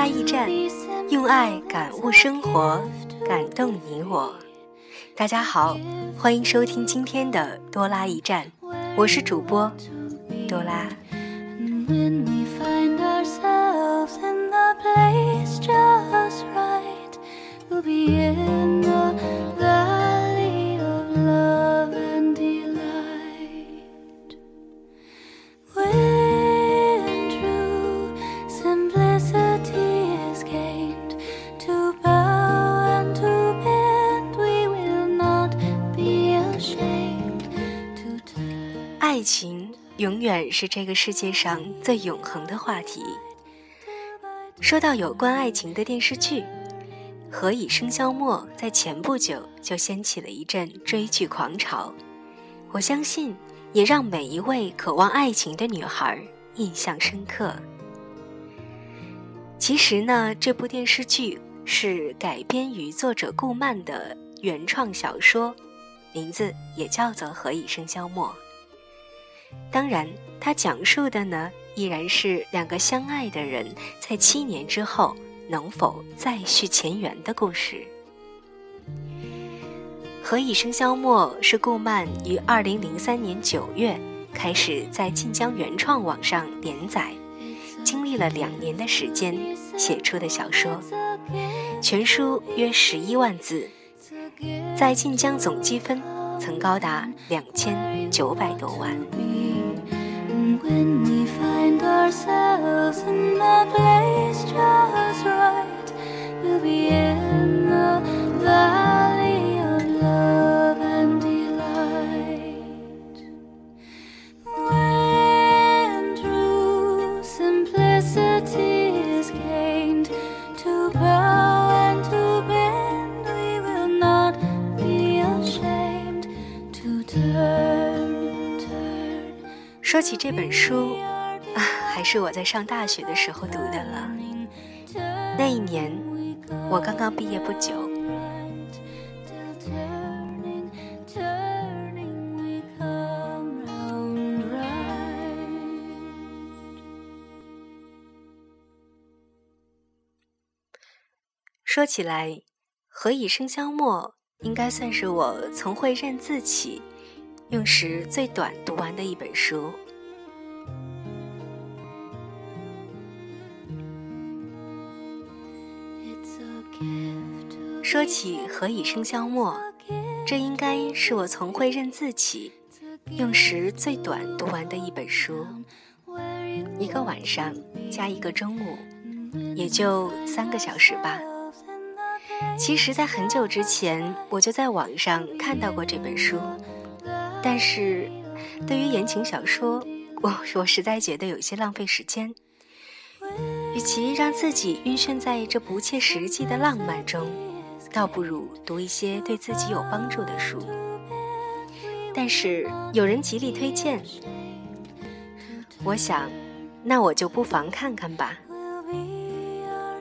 拉驿站，用爱感悟生活，感动你我。大家好，欢迎收听今天的多拉驿站，我是主播多拉。是这个世界上最永恒的话题。说到有关爱情的电视剧，《何以笙箫默》在前不久就掀起了一阵追剧狂潮，我相信也让每一位渴望爱情的女孩印象深刻。其实呢，这部电视剧是改编于作者顾漫的原创小说，名字也叫做《何以笙箫默》。当然，它讲述的呢，依然是两个相爱的人在七年之后能否再续前缘的故事。《何以笙箫默》是顾漫于二零零三年九月开始在晋江原创网上连载，经历了两年的时间写出的小说，全书约十一万字，在晋江总积分曾高达两千九百多万。说起这本书，啊，还是我在上大学的时候读的了。那一年，我刚刚毕业不久。说起来，《何以笙箫默》应该算是我从会认字起。用时最短读完的一本书。说起《何以笙箫默》，这应该是我从会认字起，用时最短读完的一本书。一个晚上加一个中午，也就三个小时吧。其实，在很久之前，我就在网上看到过这本书。但是，对于言情小说，我我实在觉得有些浪费时间。与其让自己晕眩在这不切实际的浪漫中，倒不如读一些对自己有帮助的书。但是有人极力推荐，我想，那我就不妨看看吧。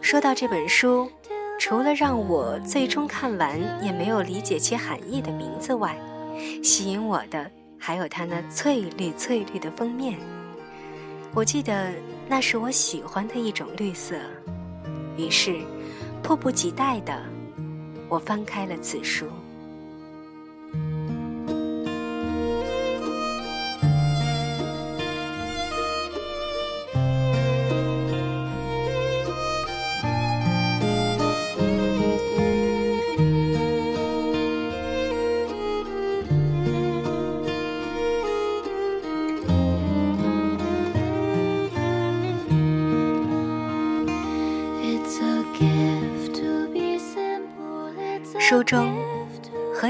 说到这本书，除了让我最终看完也没有理解其含义的名字外，吸引我的还有它那翠绿翠绿的封面，我记得那是我喜欢的一种绿色，于是迫不及待的我翻开了此书。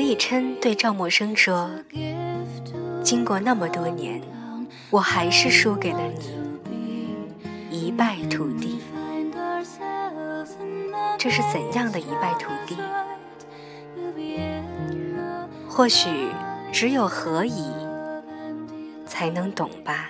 以琛对赵默笙说：“经过那么多年，我还是输给了你，一败涂地。这是怎样的一败涂地？或许只有何以才能懂吧。”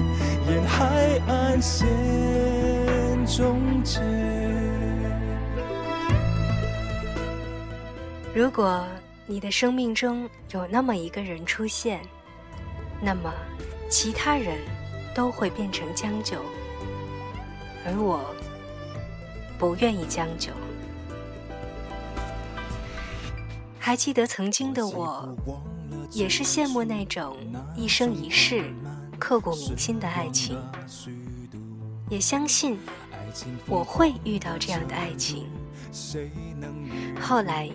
沿海岸线终结。如果你的生命中有那么一个人出现，那么其他人都会变成将就，而我不愿意将就。还记得曾经的我，也是羡慕那种一生一世。刻骨铭心的爱情，也相信我会遇到这样的爱情。后来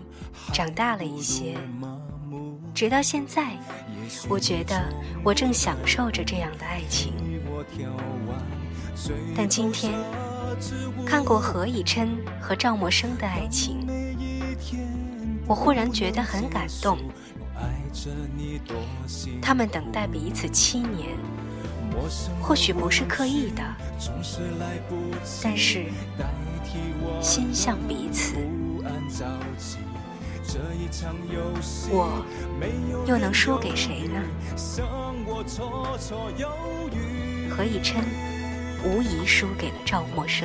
长大了一些，直到现在，我觉得我正享受着这样的爱情。但今天看过何以琛和赵默笙的爱情，我忽然觉得很感动。他们等待彼此七年。或许不是刻意的，但是心向彼此。我又能输给谁呢？何以琛无疑输给了赵默笙，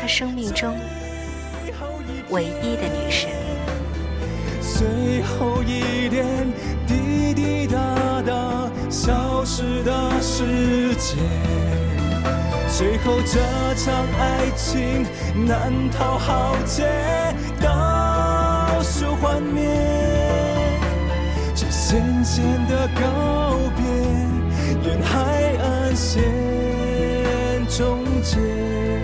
他生命中唯一的女神。最后一点滴滴答答消失的时间，最后这场爱情难逃浩劫，倒数幻灭，这咸咸的告别，沿海岸线终结。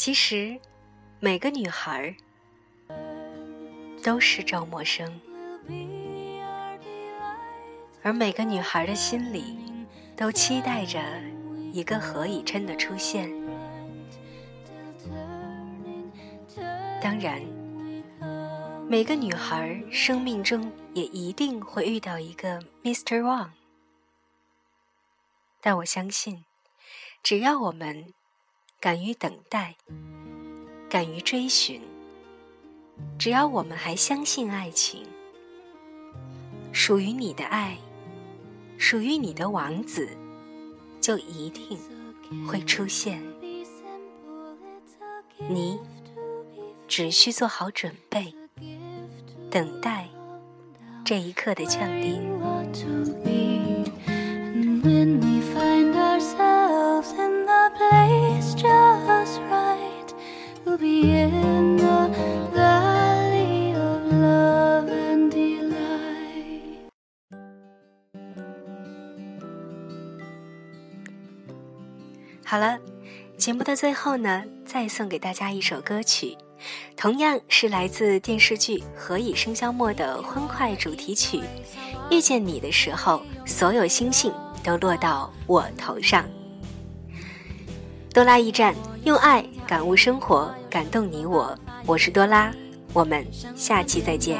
其实，每个女孩都是赵默笙。而每个女孩的心里，都期待着一个何以琛的出现。当然，每个女孩生命中也一定会遇到一个 Mr. Wang。但我相信，只要我们敢于等待，敢于追寻，只要我们还相信爱情，属于你的爱。属于你的王子就一定会出现。你只需做好准备，等待这一刻的降临。好了，节目的最后呢，再送给大家一首歌曲，同样是来自电视剧《何以笙箫默》的欢快主题曲。遇见你的时候，所有星星都落到我头上。多拉驿站，用爱感悟生活，感动你我。我是多拉，我们下期再见。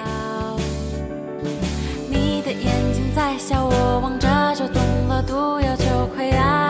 你的眼睛在笑，我望着就中了毒药，就快要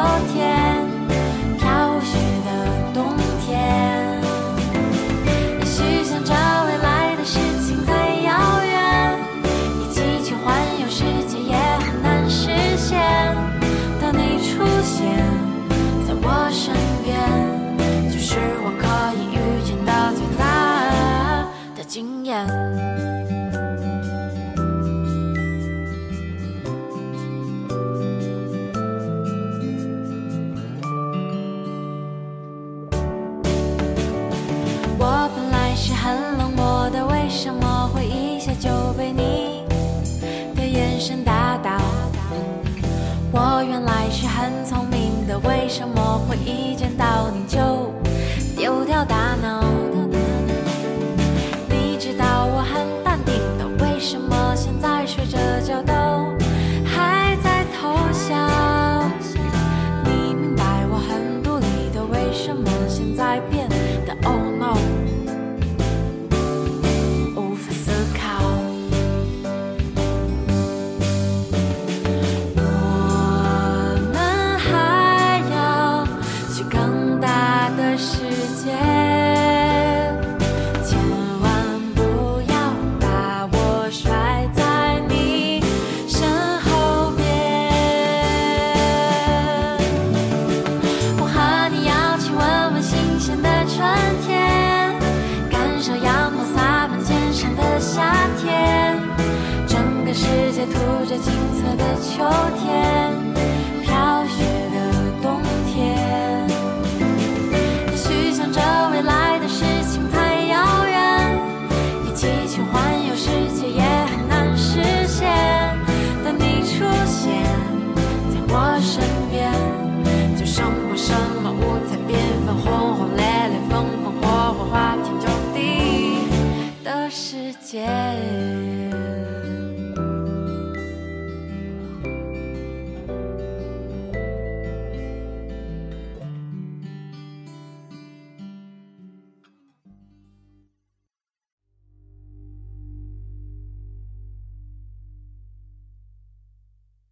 秋天，聪明的，为什么会一见到你就这金色的秋天。